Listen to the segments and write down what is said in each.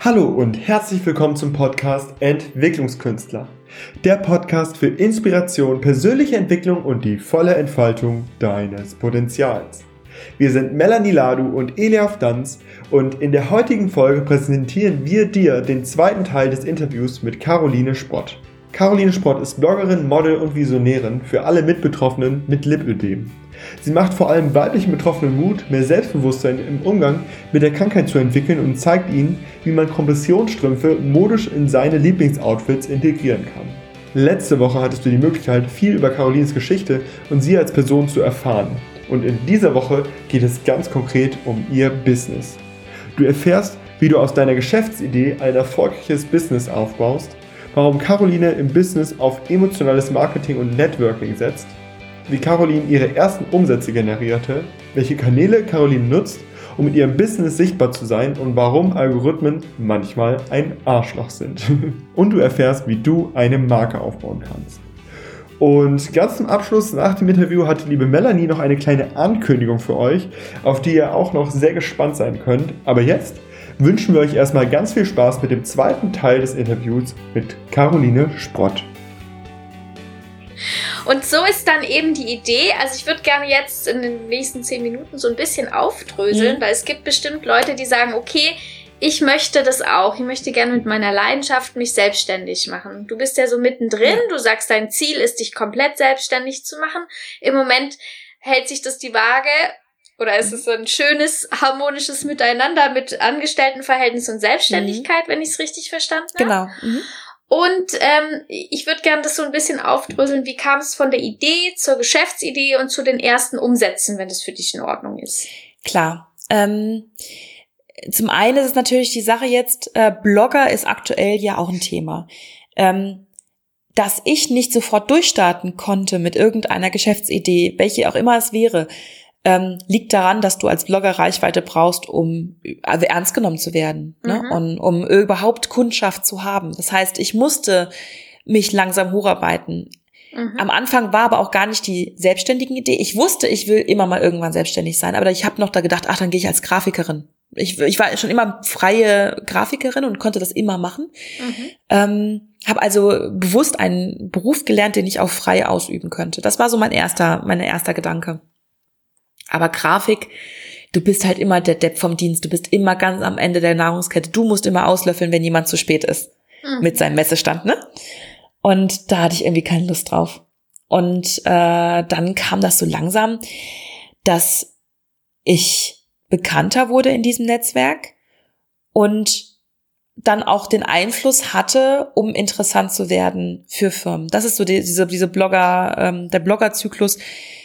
Hallo und herzlich willkommen zum Podcast Entwicklungskünstler. Der Podcast für Inspiration, persönliche Entwicklung und die volle Entfaltung deines Potenzials. Wir sind Melanie Ladu und Eliaf Danz und in der heutigen Folge präsentieren wir dir den zweiten Teil des Interviews mit Caroline Spott. Caroline Spott ist Bloggerin, Model und Visionärin für alle Mitbetroffenen mit Lipödem. Sie macht vor allem weiblichen Betroffenen Mut, mehr Selbstbewusstsein im Umgang mit der Krankheit zu entwickeln und zeigt ihnen, wie man Kompressionsstrümpfe modisch in seine Lieblingsoutfits integrieren kann. Letzte Woche hattest du die Möglichkeit, viel über Carolines Geschichte und sie als Person zu erfahren. Und in dieser Woche geht es ganz konkret um ihr Business. Du erfährst, wie du aus deiner Geschäftsidee ein erfolgreiches Business aufbaust, warum Caroline im Business auf emotionales Marketing und Networking setzt, wie Caroline ihre ersten Umsätze generierte, welche Kanäle Caroline nutzt, um mit ihrem Business sichtbar zu sein und warum Algorithmen manchmal ein Arschloch sind. Und du erfährst, wie du eine Marke aufbauen kannst. Und ganz zum Abschluss nach dem Interview hat die liebe Melanie noch eine kleine Ankündigung für euch, auf die ihr auch noch sehr gespannt sein könnt. Aber jetzt wünschen wir euch erstmal ganz viel Spaß mit dem zweiten Teil des Interviews mit Caroline Sprott. Und so ist dann eben die Idee, also ich würde gerne jetzt in den nächsten zehn Minuten so ein bisschen aufdröseln, mhm. weil es gibt bestimmt Leute, die sagen, okay, ich möchte das auch. Ich möchte gerne mit meiner Leidenschaft mich selbstständig machen. Du bist ja so mittendrin. Ja. Du sagst, dein Ziel ist, dich komplett selbstständig zu machen. Im Moment hält sich das die Waage. Oder ist es ein schönes, harmonisches Miteinander mit Angestelltenverhältnis und Selbstständigkeit, mhm. wenn ich es richtig verstanden habe? Genau. Mhm. Und ähm, ich würde gerne das so ein bisschen aufdröseln. Wie kam es von der Idee zur Geschäftsidee und zu den ersten Umsätzen, wenn das für dich in Ordnung ist? Klar. Ähm, zum einen ist es natürlich die Sache jetzt, äh, Blogger ist aktuell ja auch ein Thema. Ähm, dass ich nicht sofort durchstarten konnte mit irgendeiner Geschäftsidee, welche auch immer es wäre, ähm, liegt daran, dass du als Blogger Reichweite brauchst, um also ernst genommen zu werden ne? mhm. und um überhaupt Kundschaft zu haben. Das heißt, ich musste mich langsam hocharbeiten. Mhm. Am Anfang war aber auch gar nicht die selbstständigen Idee. Ich wusste, ich will immer mal irgendwann selbstständig sein, aber ich habe noch da gedacht, ach, dann gehe ich als Grafikerin. Ich, ich war schon immer freie Grafikerin und konnte das immer machen. Mhm. Ähm, habe also bewusst einen Beruf gelernt, den ich auch frei ausüben könnte. Das war so mein erster, mein erster Gedanke. Aber Grafik, du bist halt immer der Depp vom Dienst. Du bist immer ganz am Ende der Nahrungskette. Du musst immer auslöffeln, wenn jemand zu spät ist. Mhm. Mit seinem Messestand, ne? Und da hatte ich irgendwie keine Lust drauf. Und äh, dann kam das so langsam, dass ich bekannter wurde in diesem Netzwerk und dann auch den Einfluss hatte, um interessant zu werden für Firmen. Das ist so die, diese, diese Blogger, ähm, der Bloggerzyklus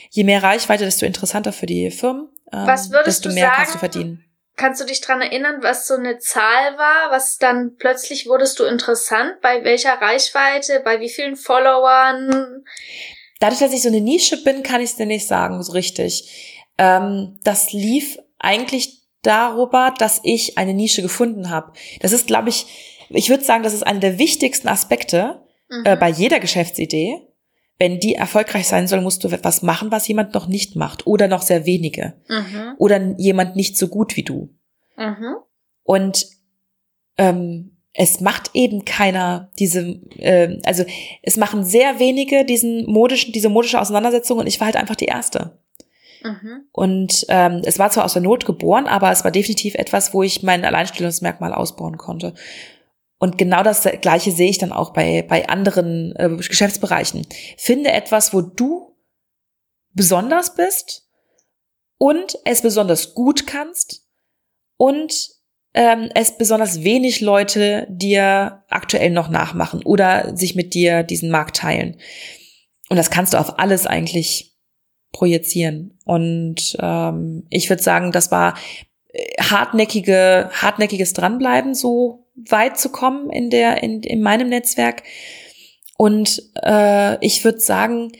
je mehr Reichweite, desto interessanter für die Firmen. Ähm, was würdest desto du mehr sagen, kannst du verdienen. Kannst du dich dran erinnern, was so eine Zahl war? Was dann plötzlich wurdest du interessant? Bei welcher Reichweite? Bei wie vielen Followern? Dadurch, dass ich so eine Nische bin, kann ich es dir nicht sagen, so richtig. Ähm, das lief eigentlich darüber, dass ich eine Nische gefunden habe. Das ist, glaube ich, ich würde sagen, das ist einer der wichtigsten Aspekte mhm. äh, bei jeder Geschäftsidee wenn die erfolgreich sein soll, musst du etwas machen, was jemand noch nicht macht oder noch sehr wenige mhm. oder jemand nicht so gut wie du. Mhm. Und ähm, es macht eben keiner diese, äh, also es machen sehr wenige diesen modischen, diese modische Auseinandersetzung und ich war halt einfach die erste. Mhm. Und ähm, es war zwar aus der Not geboren, aber es war definitiv etwas, wo ich mein Alleinstellungsmerkmal ausbauen konnte. Und genau das Gleiche sehe ich dann auch bei, bei anderen äh, Geschäftsbereichen. Finde etwas, wo du besonders bist und es besonders gut kannst und ähm, es besonders wenig Leute dir aktuell noch nachmachen oder sich mit dir diesen Markt teilen. Und das kannst du auf alles eigentlich projizieren. Und ähm, ich würde sagen, das war äh, hartnäckige, hartnäckiges Dranbleiben so weit zu kommen in der, in, in meinem Netzwerk. Und äh, ich würde sagen,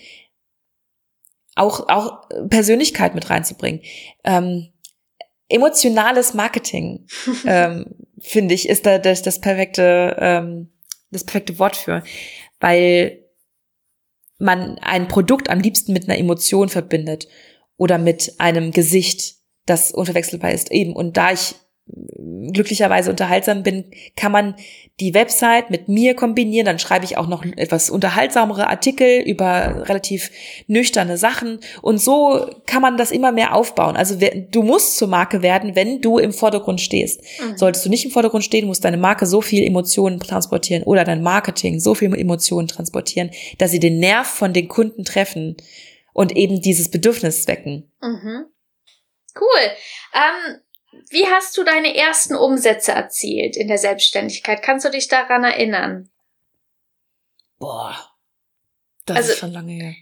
auch, auch Persönlichkeit mit reinzubringen. Ähm, emotionales Marketing, ähm, finde ich, ist da das, das perfekte, ähm, das perfekte Wort für. Weil man ein Produkt am liebsten mit einer Emotion verbindet oder mit einem Gesicht, das unverwechselbar ist. Eben. Und da ich glücklicherweise unterhaltsam bin, kann man die Website mit mir kombinieren. Dann schreibe ich auch noch etwas unterhaltsamere Artikel über relativ nüchterne Sachen. Und so kann man das immer mehr aufbauen. Also du musst zur Marke werden, wenn du im Vordergrund stehst. Mhm. Solltest du nicht im Vordergrund stehen, muss deine Marke so viel Emotionen transportieren oder dein Marketing so viel Emotionen transportieren, dass sie den Nerv von den Kunden treffen und eben dieses Bedürfnis wecken. Mhm. Cool. Ähm, wie hast du deine ersten Umsätze erzielt in der Selbstständigkeit? Kannst du dich daran erinnern? Boah, das also, ist schon lange her.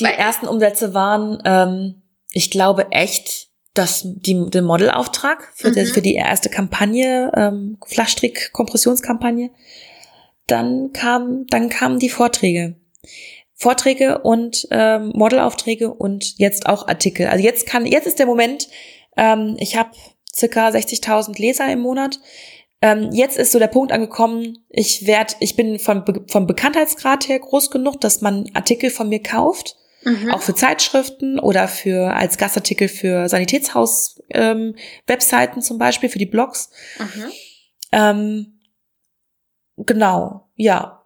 Die ersten Umsätze waren, ähm, ich glaube echt, dass die, den Modelauftrag für, mhm. die, für die erste Kampagne, ähm, Flaschstrick-Kompressionskampagne. Dann kam, dann kamen die Vorträge. Vorträge und ähm, Modelaufträge und jetzt auch Artikel. Also jetzt kann, jetzt ist der Moment, ähm, ich habe circa 60.000 Leser im Monat. Ähm, jetzt ist so der Punkt angekommen, ich werd, ich bin vom, vom Bekanntheitsgrad her groß genug, dass man Artikel von mir kauft. Mhm. Auch für Zeitschriften oder für als Gastartikel für Sanitätshaus-Webseiten ähm, zum Beispiel, für die Blogs. Mhm. Ähm, genau, ja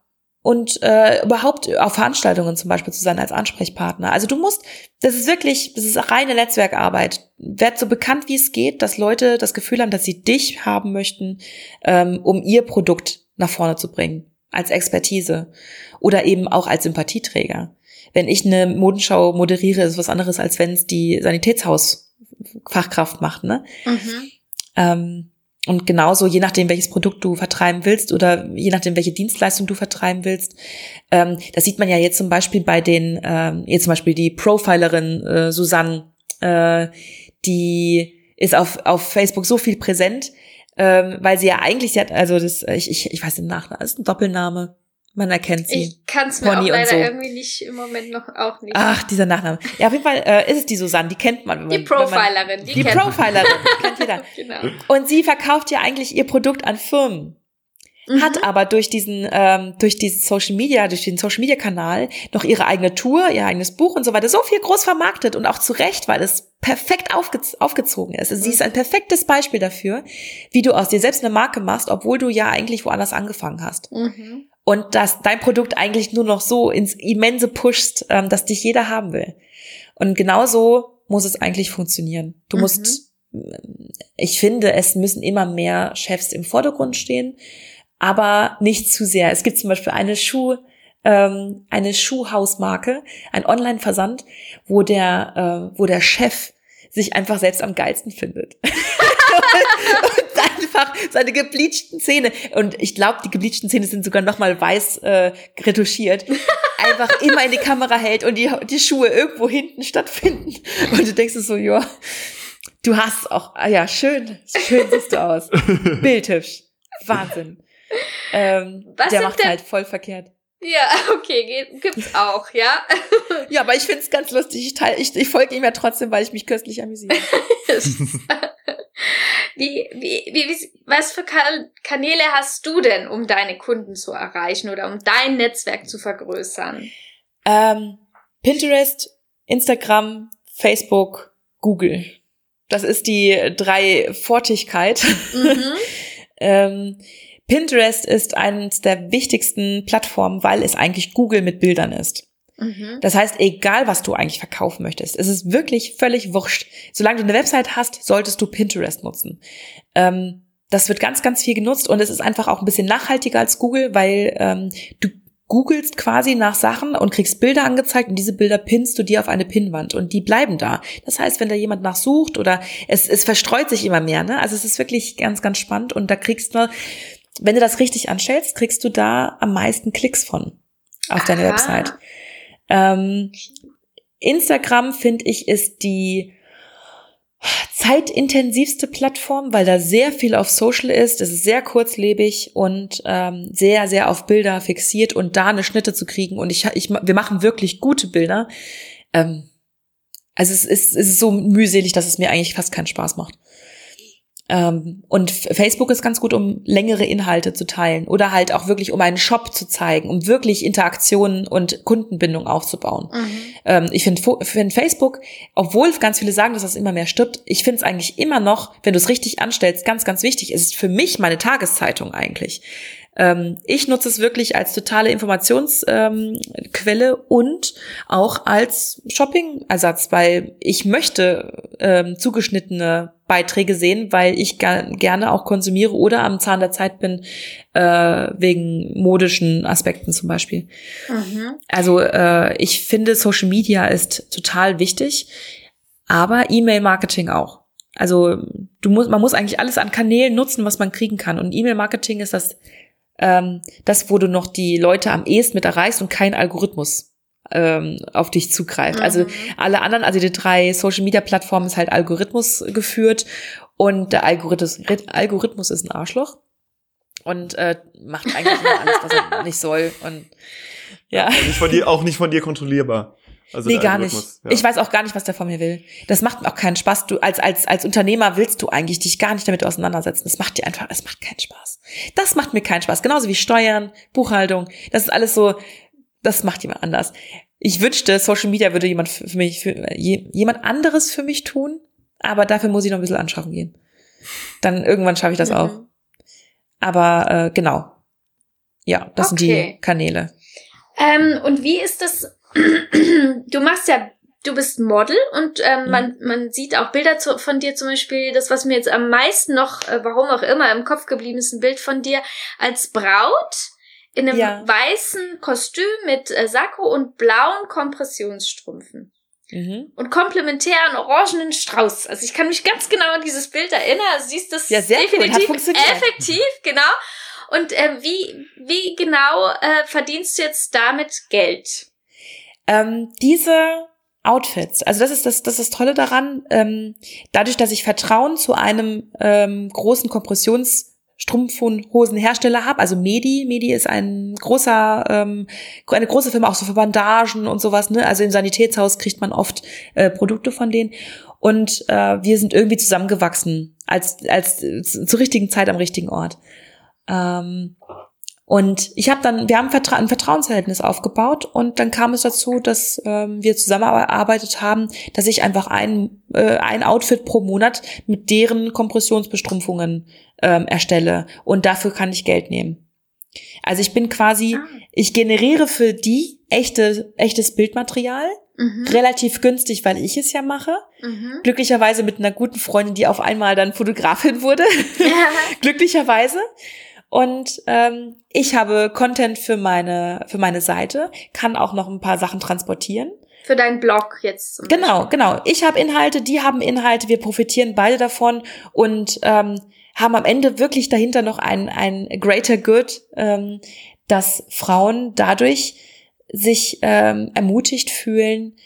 und äh, überhaupt auf Veranstaltungen zum Beispiel zu sein als Ansprechpartner. Also du musst, das ist wirklich, das ist reine Netzwerkarbeit. Werd so bekannt, wie es geht, dass Leute das Gefühl haben, dass sie dich haben möchten, ähm, um ihr Produkt nach vorne zu bringen, als Expertise oder eben auch als Sympathieträger. Wenn ich eine Modenschau moderiere, ist was anderes, als wenn es die Sanitätshausfachkraft macht, ne? Mhm. Ähm, und genauso, je nachdem, welches Produkt du vertreiben willst oder je nachdem, welche Dienstleistung du vertreiben willst. Ähm, das sieht man ja jetzt zum Beispiel bei den, ähm, jetzt zum Beispiel die Profilerin äh, Susanne, äh, die ist auf, auf Facebook so viel präsent, ähm, weil sie ja eigentlich, sie hat, also das, ich, ich, ich weiß den Nachnamen, ist ein Doppelname. Man erkennt sie. Ich kann es mir Pony auch leider so. irgendwie nicht im Moment noch auch nicht. Ach, dieser Nachname. Ja, auf jeden Fall äh, ist es die Susanne, die kennt man. die Profilerin, man, die, die kennt Profilerin, kennt jeder. genau. Und sie verkauft ja eigentlich ihr Produkt an Firmen. Mhm. Hat aber durch diesen, ähm, durch diesen Social Media, durch den Social Media Kanal noch ihre eigene Tour, ihr eigenes Buch und so weiter so viel groß vermarktet und auch zu Recht, weil es perfekt aufge aufgezogen ist. Also mhm. sie ist ein perfektes Beispiel dafür, wie du aus dir selbst eine Marke machst, obwohl du ja eigentlich woanders angefangen hast. Mhm und dass dein Produkt eigentlich nur noch so ins Immense pushst, ähm, dass dich jeder haben will. Und genauso muss es eigentlich funktionieren. Du mhm. musst, ich finde, es müssen immer mehr Chefs im Vordergrund stehen, aber nicht zu sehr. Es gibt zum Beispiel eine Schuh, ähm, eine Schuhhausmarke, ein Online-Versand, wo der, äh, wo der Chef sich einfach selbst am geilsten findet. einfach seine gebleachten Zähne, und ich glaube, die gebleachten Zähne sind sogar noch mal weiß äh, retuschiert, einfach immer in die Kamera hält und die, die Schuhe irgendwo hinten stattfinden. Und du denkst so, ja, du hast auch, ah ja, schön, schön siehst du aus. Bildhübsch. Wahnsinn. Ähm, Was der macht halt voll verkehrt. Ja, okay, gibt's auch, ja. ja, aber ich find's ganz lustig. Ich, teil, ich, ich folge ihm ja trotzdem, weil ich mich köstlich amüsiere. Wie, wie, wie, was für Kanäle hast du denn, um deine Kunden zu erreichen oder um dein Netzwerk zu vergrößern? Ähm, Pinterest, Instagram, Facebook, Google. Das ist die Dreifortigkeit. Mhm. ähm, Pinterest ist eines der wichtigsten Plattformen, weil es eigentlich Google mit Bildern ist. Mhm. Das heißt, egal was du eigentlich verkaufen möchtest, es ist wirklich völlig wurscht. Solange du eine Website hast, solltest du Pinterest nutzen. Ähm, das wird ganz, ganz viel genutzt und es ist einfach auch ein bisschen nachhaltiger als Google, weil ähm, du googelst quasi nach Sachen und kriegst Bilder angezeigt und diese Bilder pinnst du dir auf eine Pinnwand und die bleiben da. Das heißt, wenn da jemand nachsucht oder es, es verstreut sich immer mehr, ne? Also es ist wirklich ganz, ganz spannend und da kriegst du wenn du das richtig anstellst, kriegst du da am meisten Klicks von auf deine Aha. Website. Ähm, Instagram, finde ich, ist die zeitintensivste Plattform, weil da sehr viel auf Social ist. Es ist sehr kurzlebig und ähm, sehr, sehr auf Bilder fixiert und da eine Schnitte zu kriegen. Und ich, ich, wir machen wirklich gute Bilder. Ähm, also es ist, es ist so mühselig, dass es mir eigentlich fast keinen Spaß macht. Ähm, und Facebook ist ganz gut, um längere Inhalte zu teilen oder halt auch wirklich, um einen Shop zu zeigen, um wirklich Interaktionen und Kundenbindung aufzubauen. Mhm. Ähm, ich finde find Facebook, obwohl ganz viele sagen, dass das immer mehr stirbt, ich finde es eigentlich immer noch, wenn du es richtig anstellst, ganz, ganz wichtig. Es ist für mich meine Tageszeitung eigentlich. Ähm, ich nutze es wirklich als totale Informationsquelle ähm, und auch als Shopping-Ersatz, weil ich möchte ähm, zugeschnittene Beiträge sehen, weil ich gerne auch konsumiere oder am Zahn der Zeit bin, äh, wegen modischen Aspekten zum Beispiel. Mhm. Also äh, ich finde, Social Media ist total wichtig, aber E-Mail-Marketing auch. Also du musst, man muss eigentlich alles an Kanälen nutzen, was man kriegen kann. Und E-Mail-Marketing ist das ähm, das, wo du noch die Leute am ehesten mit erreichst und kein Algorithmus ähm, auf dich zugreift. Also mhm. Also alle anderen, also die drei Social Media Plattformen ist halt Algorithmus geführt und der Algorithmus, Algorithmus ist ein Arschloch und äh, macht eigentlich immer alles, was er nicht soll und ja. Nicht von dir, auch nicht von dir kontrollierbar. Also nee, gar nicht. Ja. Ich weiß auch gar nicht, was der von mir will. Das macht mir auch keinen Spaß. Du als als als Unternehmer willst du eigentlich dich gar nicht damit auseinandersetzen. Das macht dir einfach, es macht keinen Spaß. Das macht mir keinen Spaß. Genauso wie Steuern, Buchhaltung. Das ist alles so. Das macht jemand anders. Ich wünschte, Social Media würde jemand für mich, für, jemand anderes für mich tun. Aber dafür muss ich noch ein bisschen anschaffen gehen. Dann irgendwann schaffe ich das mhm. auch. Aber äh, genau. Ja, das okay. sind die Kanäle. Ähm, und wie ist das du machst ja, du bist Model und ähm, mhm. man, man sieht auch Bilder zu, von dir zum Beispiel, das, was mir jetzt am meisten noch, äh, warum auch immer, im Kopf geblieben ist, ein Bild von dir als Braut in einem ja. weißen Kostüm mit äh, Sakko und blauen Kompressionsstrümpfen. Mhm. Und komplementären orangenen Strauß. Also ich kann mich ganz genau an dieses Bild erinnern. Also siehst das ja, sehr definitiv cool. effektiv, genau. Und äh, wie, wie genau äh, verdienst du jetzt damit Geld? Ähm, diese Outfits, also das ist das, das ist das Tolle daran, ähm, dadurch, dass ich Vertrauen zu einem ähm, großen Kompressions Strumpfhosenhersteller habe, also Medi. Medi ist ein großer, ähm, eine große Firma, auch so für Bandagen und sowas. Ne? Also im Sanitätshaus kriegt man oft äh, Produkte von denen. Und äh, wir sind irgendwie zusammengewachsen als als zur richtigen Zeit am richtigen Ort. Ähm, und ich habe dann, wir haben ein Vertrauensverhältnis aufgebaut und dann kam es dazu, dass ähm, wir zusammengearbeitet haben, dass ich einfach ein, äh, ein Outfit pro Monat mit deren Kompressionsbestrumpfungen ähm, erstelle und dafür kann ich Geld nehmen. Also ich bin quasi, ah. ich generiere für die echte, echtes Bildmaterial, mhm. relativ günstig, weil ich es ja mache. Mhm. Glücklicherweise mit einer guten Freundin, die auf einmal dann Fotografin wurde. Ja. Glücklicherweise. Und ähm, ich habe Content für meine, für meine Seite, kann auch noch ein paar Sachen transportieren. Für deinen Blog jetzt. Zum genau, Beispiel. genau. Ich habe Inhalte, die haben Inhalte, wir profitieren beide davon und ähm, haben am Ende wirklich dahinter noch ein, ein greater good, ähm, dass Frauen dadurch sich ähm, ermutigt fühlen,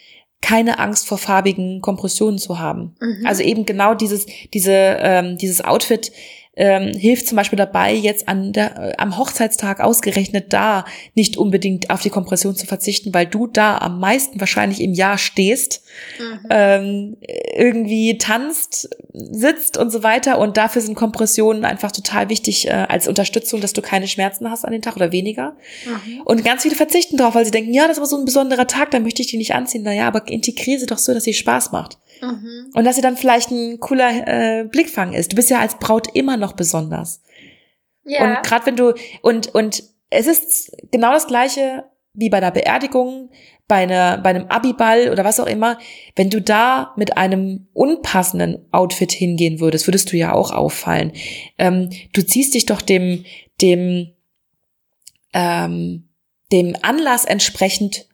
keine Angst vor farbigen Kompressionen zu haben. Mhm. Also eben genau dieses, diese, ähm, dieses Outfit ähm, hilft zum Beispiel dabei, jetzt an der, äh, am Hochzeitstag ausgerechnet da nicht unbedingt auf die Kompression zu verzichten, weil du da am meisten wahrscheinlich im Jahr stehst, mhm. ähm, irgendwie tanzt, sitzt und so weiter. Und dafür sind Kompressionen einfach total wichtig äh, als Unterstützung, dass du keine Schmerzen hast an den Tag oder weniger. Mhm. Und ganz viele verzichten drauf, weil sie denken, ja, das war so ein besonderer Tag, da möchte ich die nicht anziehen. Naja, aber integriere sie doch so, dass sie Spaß macht. Mhm. Und dass sie dann vielleicht ein cooler äh, Blickfang ist. Du bist ja als Braut immer noch besonders. Ja. Und gerade wenn du und und es ist genau das gleiche wie bei einer Beerdigung, bei einer bei einem Abiball oder was auch immer. Wenn du da mit einem unpassenden Outfit hingehen würdest, würdest du ja auch auffallen. Ähm, du ziehst dich doch dem dem ähm, dem Anlass entsprechend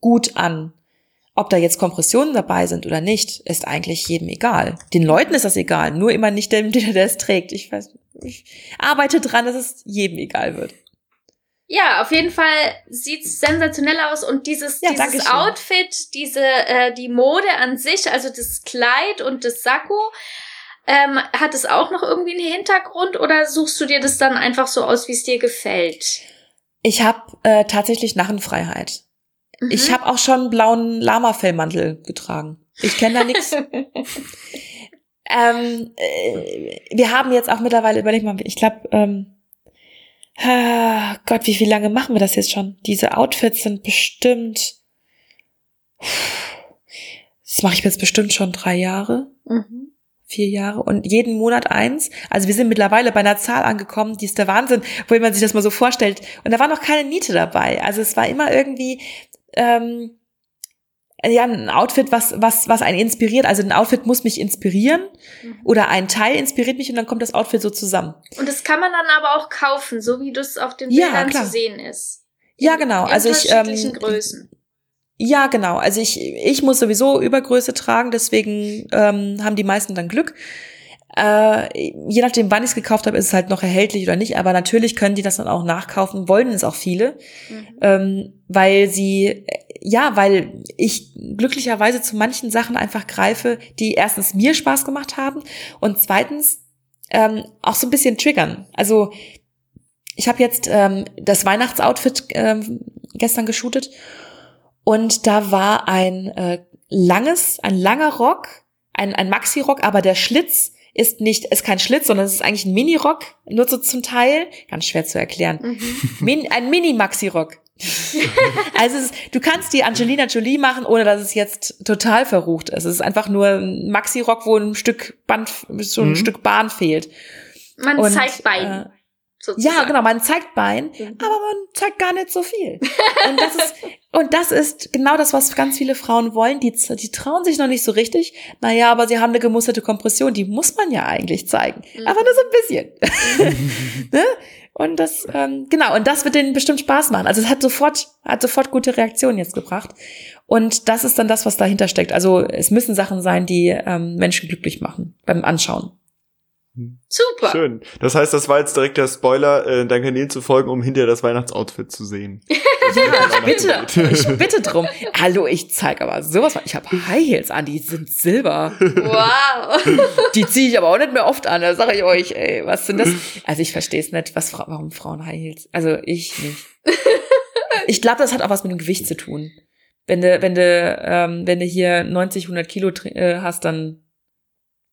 gut an. Ob da jetzt Kompressionen dabei sind oder nicht, ist eigentlich jedem egal. Den Leuten ist das egal, nur immer nicht dem, der es trägt. Ich weiß, ich arbeite dran, dass es jedem egal wird. Ja, auf jeden Fall sieht's sensationell aus und dieses, ja, dieses Outfit, diese äh, die Mode an sich, also das Kleid und das Sakko, ähm, hat es auch noch irgendwie einen Hintergrund oder suchst du dir das dann einfach so aus, wie es dir gefällt? Ich habe äh, tatsächlich Narrenfreiheit. Mhm. Ich habe auch schon einen blauen Lama-Fellmantel getragen. Ich kenne da nichts. Ähm, äh, wir haben jetzt auch mittlerweile, überleg mal, ich glaube, ähm, ah, Gott, wie viel lange machen wir das jetzt schon? Diese Outfits sind bestimmt, das mache ich jetzt bestimmt schon drei Jahre. Mhm vier Jahre und jeden Monat eins. Also wir sind mittlerweile bei einer Zahl angekommen, die ist der Wahnsinn, wo man sich das mal so vorstellt. Und da war noch keine Niete dabei. Also es war immer irgendwie ähm, ja ein Outfit, was was was einen inspiriert. Also ein Outfit muss mich inspirieren mhm. oder ein Teil inspiriert mich und dann kommt das Outfit so zusammen. Und das kann man dann aber auch kaufen, so wie das auf den Bildern ja, zu sehen ist. In, ja, genau. also ich ähm, Größen. Ja, genau. Also ich, ich muss sowieso Übergröße tragen, deswegen ähm, haben die meisten dann Glück. Äh, je nachdem, wann ich es gekauft habe, ist es halt noch erhältlich oder nicht. Aber natürlich können die das dann auch nachkaufen, wollen es auch viele, mhm. ähm, weil sie, ja, weil ich glücklicherweise zu manchen Sachen einfach greife, die erstens mir Spaß gemacht haben und zweitens ähm, auch so ein bisschen triggern. Also ich habe jetzt ähm, das Weihnachtsoutfit ähm, gestern geshootet und da war ein äh, langes, ein langer Rock, ein, ein Maxi-Rock, aber der Schlitz ist nicht, ist kein Schlitz, sondern es ist eigentlich ein Mini-Rock, nur so zum Teil. Ganz schwer zu erklären. Mhm. Min, ein Mini-Maxi-Rock. also ist, du kannst die Angelina Jolie machen, ohne dass es jetzt total verrucht ist. Es ist einfach nur ein Maxi-Rock, wo ein Stück Band, so ein mhm. Stück Bahn fehlt. Man Und, zeigt beiden. Äh, Sozusagen. Ja, genau, man zeigt Bein, mhm. aber man zeigt gar nicht so viel. Und das ist, und das ist genau das, was ganz viele Frauen wollen. Die, die trauen sich noch nicht so richtig. Naja, aber sie haben eine gemusterte Kompression, die muss man ja eigentlich zeigen. Mhm. Aber nur so ein bisschen. ne? Und das, ähm, genau, und das wird denen bestimmt Spaß machen. Also es hat sofort, hat sofort gute Reaktionen jetzt gebracht. Und das ist dann das, was dahinter steckt. Also es müssen Sachen sein, die ähm, Menschen glücklich machen beim Anschauen. Super. Schön. Das heißt, das war jetzt direkt der Spoiler, äh, dein Kanal zu folgen, um hinterher das Weihnachtsoutfit zu sehen. ja, bitte. Ich bitte drum. Hallo, ich zeig aber sowas. Ich habe High Heels an, die sind silber. Wow. Die ziehe ich aber auch nicht mehr oft an. Da sage ich euch, ey, was sind das? Also ich verstehe es nicht, was, warum Frauen High Heels. Also ich nicht. Ich glaube, das hat auch was mit dem Gewicht zu tun. Wenn du, wenn du, ähm, wenn du hier 90, 100 Kilo äh, hast, dann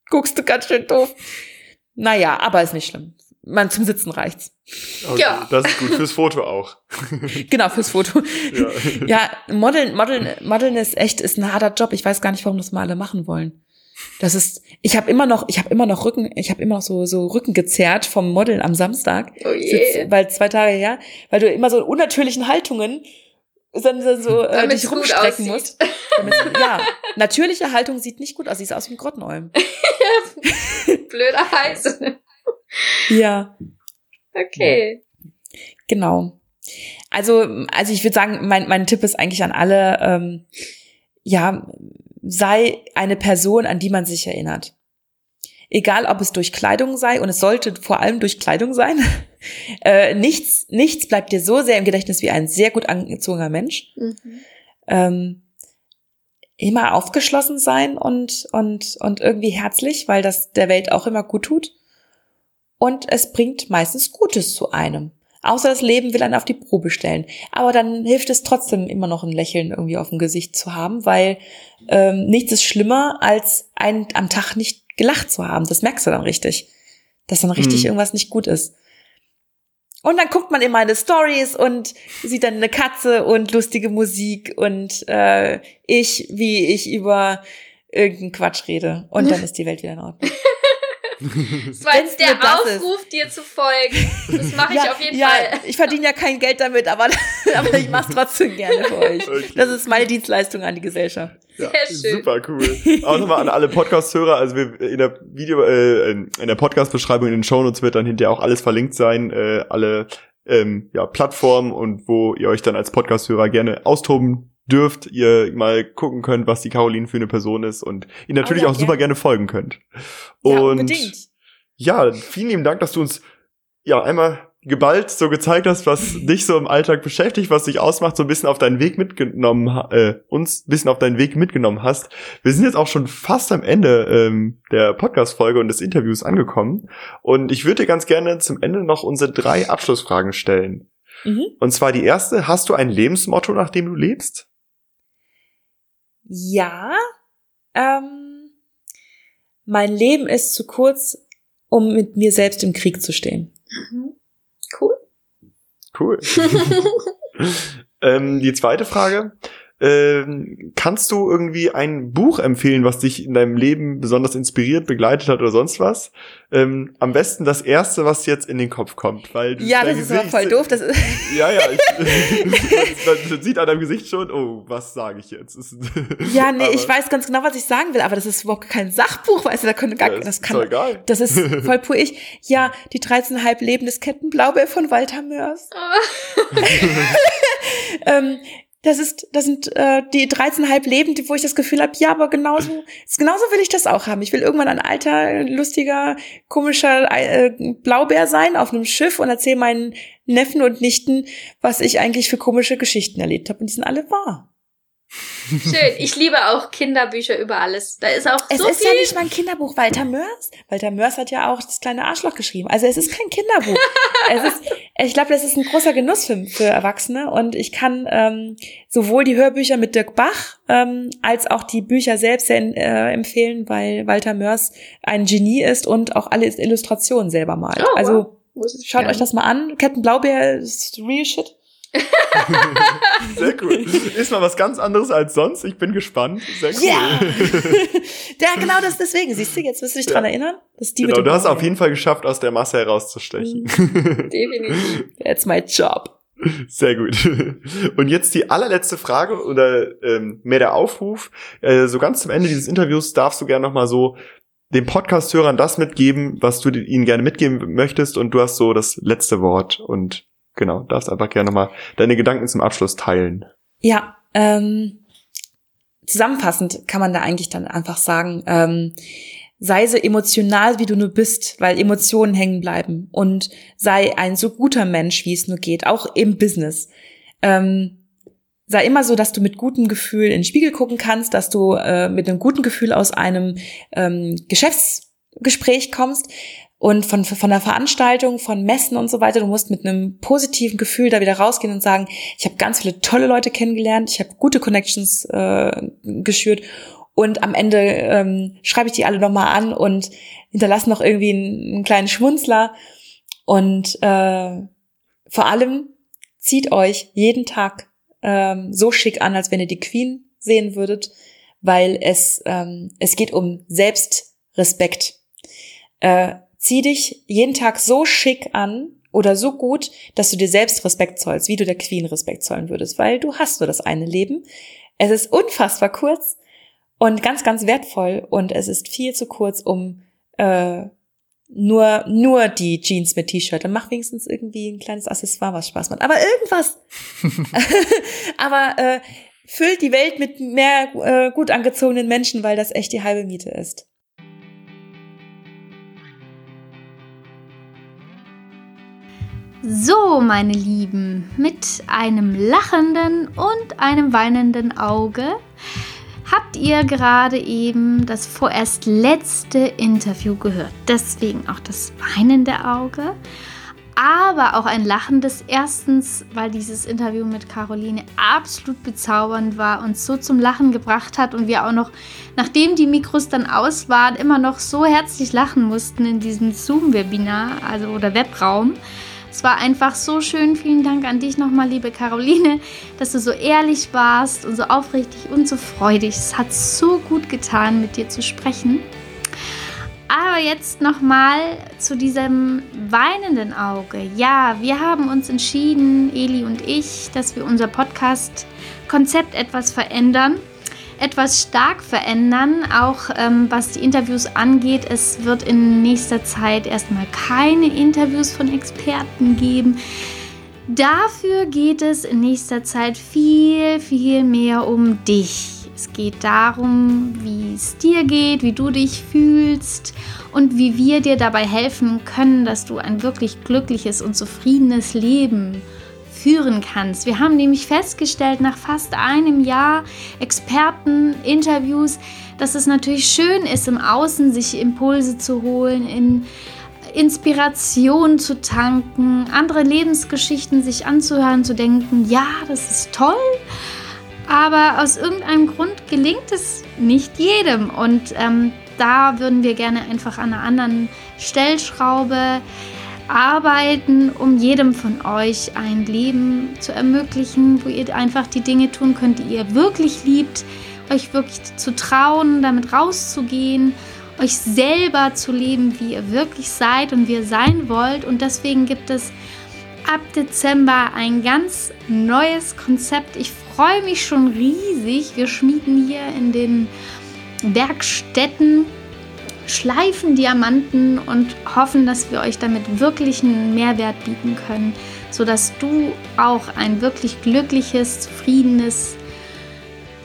guckst du ganz schön doof. Naja, aber ist nicht schlimm. Man zum Sitzen reicht's. Okay, ja. Das ist gut fürs Foto auch. genau, fürs Foto. Ja, ja Modeln, Modeln, Modeln ist echt, ist ein harter Job. Ich weiß gar nicht, warum das mal alle machen wollen. Das ist, ich habe immer noch, ich habe immer noch Rücken, ich habe immer noch so so Rücken gezerrt vom Modeln am Samstag, oh je. weil zwei Tage her, weil du immer so in unnatürlichen Haltungen dann so äh, dich rumstrecken musst. Ja, natürliche Haltung sieht nicht gut aus, sie sieht aus wie ein Grottenolm. Blöder Heiß. ja. Okay. Genau. Also, also ich würde sagen, mein, mein Tipp ist eigentlich an alle, ähm, ja, sei eine Person, an die man sich erinnert. Egal, ob es durch Kleidung sei, und es sollte vor allem durch Kleidung sein. äh, nichts, nichts bleibt dir so sehr im Gedächtnis wie ein sehr gut angezogener Mensch. Mhm. Ähm, immer aufgeschlossen sein und, und, und irgendwie herzlich, weil das der Welt auch immer gut tut. Und es bringt meistens Gutes zu einem. Außer das Leben will einen auf die Probe stellen. Aber dann hilft es trotzdem immer noch ein Lächeln irgendwie auf dem Gesicht zu haben, weil ähm, nichts ist schlimmer, als einen am Tag nicht gelacht zu haben. Das merkst du dann richtig. Dass dann richtig hm. irgendwas nicht gut ist. Und dann guckt man in meine Stories und sieht dann eine Katze und lustige Musik und äh, ich, wie ich über irgendeinen Quatsch rede. Und dann ist die Welt wieder in Ordnung. Das war jetzt der Aufruf, dir zu folgen. Das mache ich ja, auf jeden ja, Fall. Ich verdiene ja kein Geld damit, aber, aber ich mache es trotzdem gerne für euch. Okay. Das ist meine Dienstleistung an die Gesellschaft. Ja, Sehr schön. Super cool. Auch nochmal an alle Podcast-Hörer, also wir in der Video, äh, in der Podcast-Beschreibung in den Shownotes wird dann hinterher auch alles verlinkt sein, äh, alle ähm, ja, Plattformen und wo ihr euch dann als Podcast-Hörer gerne austoben dürft, ihr mal gucken könnt, was die Caroline für eine Person ist und ihr natürlich oh, ja, auch super gerne folgen könnt. Und ja, ja, vielen lieben Dank, dass du uns ja einmal geballt so gezeigt hast, was dich so im Alltag beschäftigt, was dich ausmacht, so ein bisschen auf deinen Weg mitgenommen, äh, uns ein bisschen auf deinen Weg mitgenommen hast. Wir sind jetzt auch schon fast am Ende ähm, der Podcast-Folge und des Interviews angekommen. Und ich würde dir ganz gerne zum Ende noch unsere drei Abschlussfragen stellen. Mhm. Und zwar die erste, hast du ein Lebensmotto, nach dem du lebst? Ja. Ähm, mein Leben ist zu kurz, um mit mir selbst im Krieg zu stehen. Mhm. Cool. Ähm, die zweite Frage. Ähm, kannst du irgendwie ein Buch empfehlen, was dich in deinem Leben besonders inspiriert, begleitet hat oder sonst was? Ähm, am besten das erste, was jetzt in den Kopf kommt, weil ja, das ist aber voll doof. Das ist ja, ja, ich, man sieht an deinem Gesicht schon, oh, was sage ich jetzt? ja, nee, aber, ich weiß ganz genau, was ich sagen will, aber das ist überhaupt kein Sachbuch, weißt du, da können gar, ja, das kann, egal. das ist voll pur ich. Ja, die 13,5 Leben des Kettenblaubeer von Walter Mörs. ähm, das ist, das sind äh, die 13,5 Leben, wo ich das Gefühl habe, ja, aber genauso, genauso will ich das auch haben. Ich will irgendwann ein alter, lustiger, komischer äh, Blaubär sein auf einem Schiff und erzähle meinen Neffen und Nichten, was ich eigentlich für komische Geschichten erlebt habe. Und die sind alle wahr. Schön. Ich liebe auch Kinderbücher über alles. Da ist auch es so Es ist ja nicht mal ein Kinderbuch. Walter Mörs, Walter Mörs hat ja auch das kleine Arschloch geschrieben. Also es ist kein Kinderbuch. es ist, ich glaube, das ist ein großer Genuss für, für Erwachsene. Und ich kann ähm, sowohl die Hörbücher mit Dirk Bach ähm, als auch die Bücher selbst sehr, äh, empfehlen, weil Walter Mörs ein Genie ist und auch alle Illustrationen selber malt. Oh, also wow. schaut euch das mal an. Captain Blaubeer ist real shit. Sehr cool. Ist mal was ganz anderes als sonst. Ich bin gespannt. Sehr cool. Ja, ja genau das deswegen. Siehst du, jetzt wirst du dich ja. dran erinnern? Das die genau, du hast auf jeden Fall geschafft, aus der Masse herauszustechen. Mhm. Definitiv. That's my job. Sehr gut. Und jetzt die allerletzte Frage oder ähm, mehr der Aufruf. Äh, so ganz zum Ende dieses Interviews darfst du gerne nochmal so den Podcast-Hörern das mitgeben, was du ihnen gerne mitgeben möchtest und du hast so das letzte Wort und genau, darfst einfach gerne nochmal deine Gedanken zum Abschluss teilen. Ja, ähm, zusammenfassend kann man da eigentlich dann einfach sagen, ähm, sei so emotional, wie du nur bist, weil Emotionen hängen bleiben und sei ein so guter Mensch, wie es nur geht, auch im Business. Ähm, sei immer so, dass du mit gutem Gefühl in den Spiegel gucken kannst, dass du äh, mit einem guten Gefühl aus einem ähm, Geschäftsgespräch kommst, und von, von der Veranstaltung, von Messen und so weiter. Du musst mit einem positiven Gefühl da wieder rausgehen und sagen, ich habe ganz viele tolle Leute kennengelernt, ich habe gute Connections äh, geschürt und am Ende ähm, schreibe ich die alle nochmal an und hinterlasse noch irgendwie einen, einen kleinen Schmunzler. Und äh, vor allem zieht euch jeden Tag ähm, so schick an, als wenn ihr die Queen sehen würdet, weil es, ähm, es geht um Selbstrespekt. Äh, zieh dich jeden Tag so schick an oder so gut, dass du dir selbst Respekt zollst, wie du der Queen Respekt zollen würdest, weil du hast nur das eine Leben. Es ist unfassbar kurz und ganz, ganz wertvoll und es ist viel zu kurz, um äh, nur, nur die Jeans mit T-Shirt. Dann mach wenigstens irgendwie ein kleines Accessoire, was Spaß macht. Aber irgendwas. Aber äh, füllt die Welt mit mehr äh, gut angezogenen Menschen, weil das echt die halbe Miete ist. So, meine Lieben, mit einem lachenden und einem weinenden Auge habt ihr gerade eben das vorerst letzte Interview gehört. Deswegen auch das weinende Auge, aber auch ein lachendes. Erstens, weil dieses Interview mit Caroline absolut bezaubernd war und so zum Lachen gebracht hat und wir auch noch, nachdem die Mikros dann aus waren, immer noch so herzlich lachen mussten in diesem Zoom-Webinar, also oder Webraum. Es war einfach so schön. Vielen Dank an dich nochmal, liebe Caroline, dass du so ehrlich warst und so aufrichtig und so freudig. Es hat so gut getan, mit dir zu sprechen. Aber jetzt nochmal zu diesem weinenden Auge. Ja, wir haben uns entschieden, Eli und ich, dass wir unser Podcast-Konzept etwas verändern etwas stark verändern, auch ähm, was die Interviews angeht. Es wird in nächster Zeit erstmal keine Interviews von Experten geben. Dafür geht es in nächster Zeit viel, viel mehr um dich. Es geht darum, wie es dir geht, wie du dich fühlst und wie wir dir dabei helfen können, dass du ein wirklich glückliches und zufriedenes Leben führen kannst. Wir haben nämlich festgestellt, nach fast einem Jahr Experteninterviews, dass es natürlich schön ist, im Außen sich Impulse zu holen, in Inspiration zu tanken, andere Lebensgeschichten sich anzuhören, zu denken, ja, das ist toll. Aber aus irgendeinem Grund gelingt es nicht jedem. Und ähm, da würden wir gerne einfach an einer anderen Stellschraube arbeiten, um jedem von euch ein Leben zu ermöglichen, wo ihr einfach die Dinge tun könnt, die ihr wirklich liebt, euch wirklich zu trauen, damit rauszugehen, euch selber zu leben, wie ihr wirklich seid und wie ihr sein wollt. Und deswegen gibt es ab Dezember ein ganz neues Konzept. Ich freue mich schon riesig. Wir schmieden hier in den Werkstätten schleifen Diamanten und hoffen, dass wir euch damit wirklich einen Mehrwert bieten können, sodass du auch ein wirklich glückliches, zufriedenes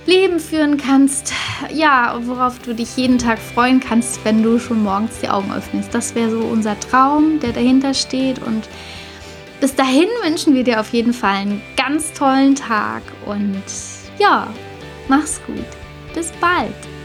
Leben führen kannst. Ja, worauf du dich jeden Tag freuen kannst, wenn du schon morgens die Augen öffnest. Das wäre so unser Traum, der dahinter steht. Und bis dahin wünschen wir dir auf jeden Fall einen ganz tollen Tag. Und ja, mach's gut. Bis bald.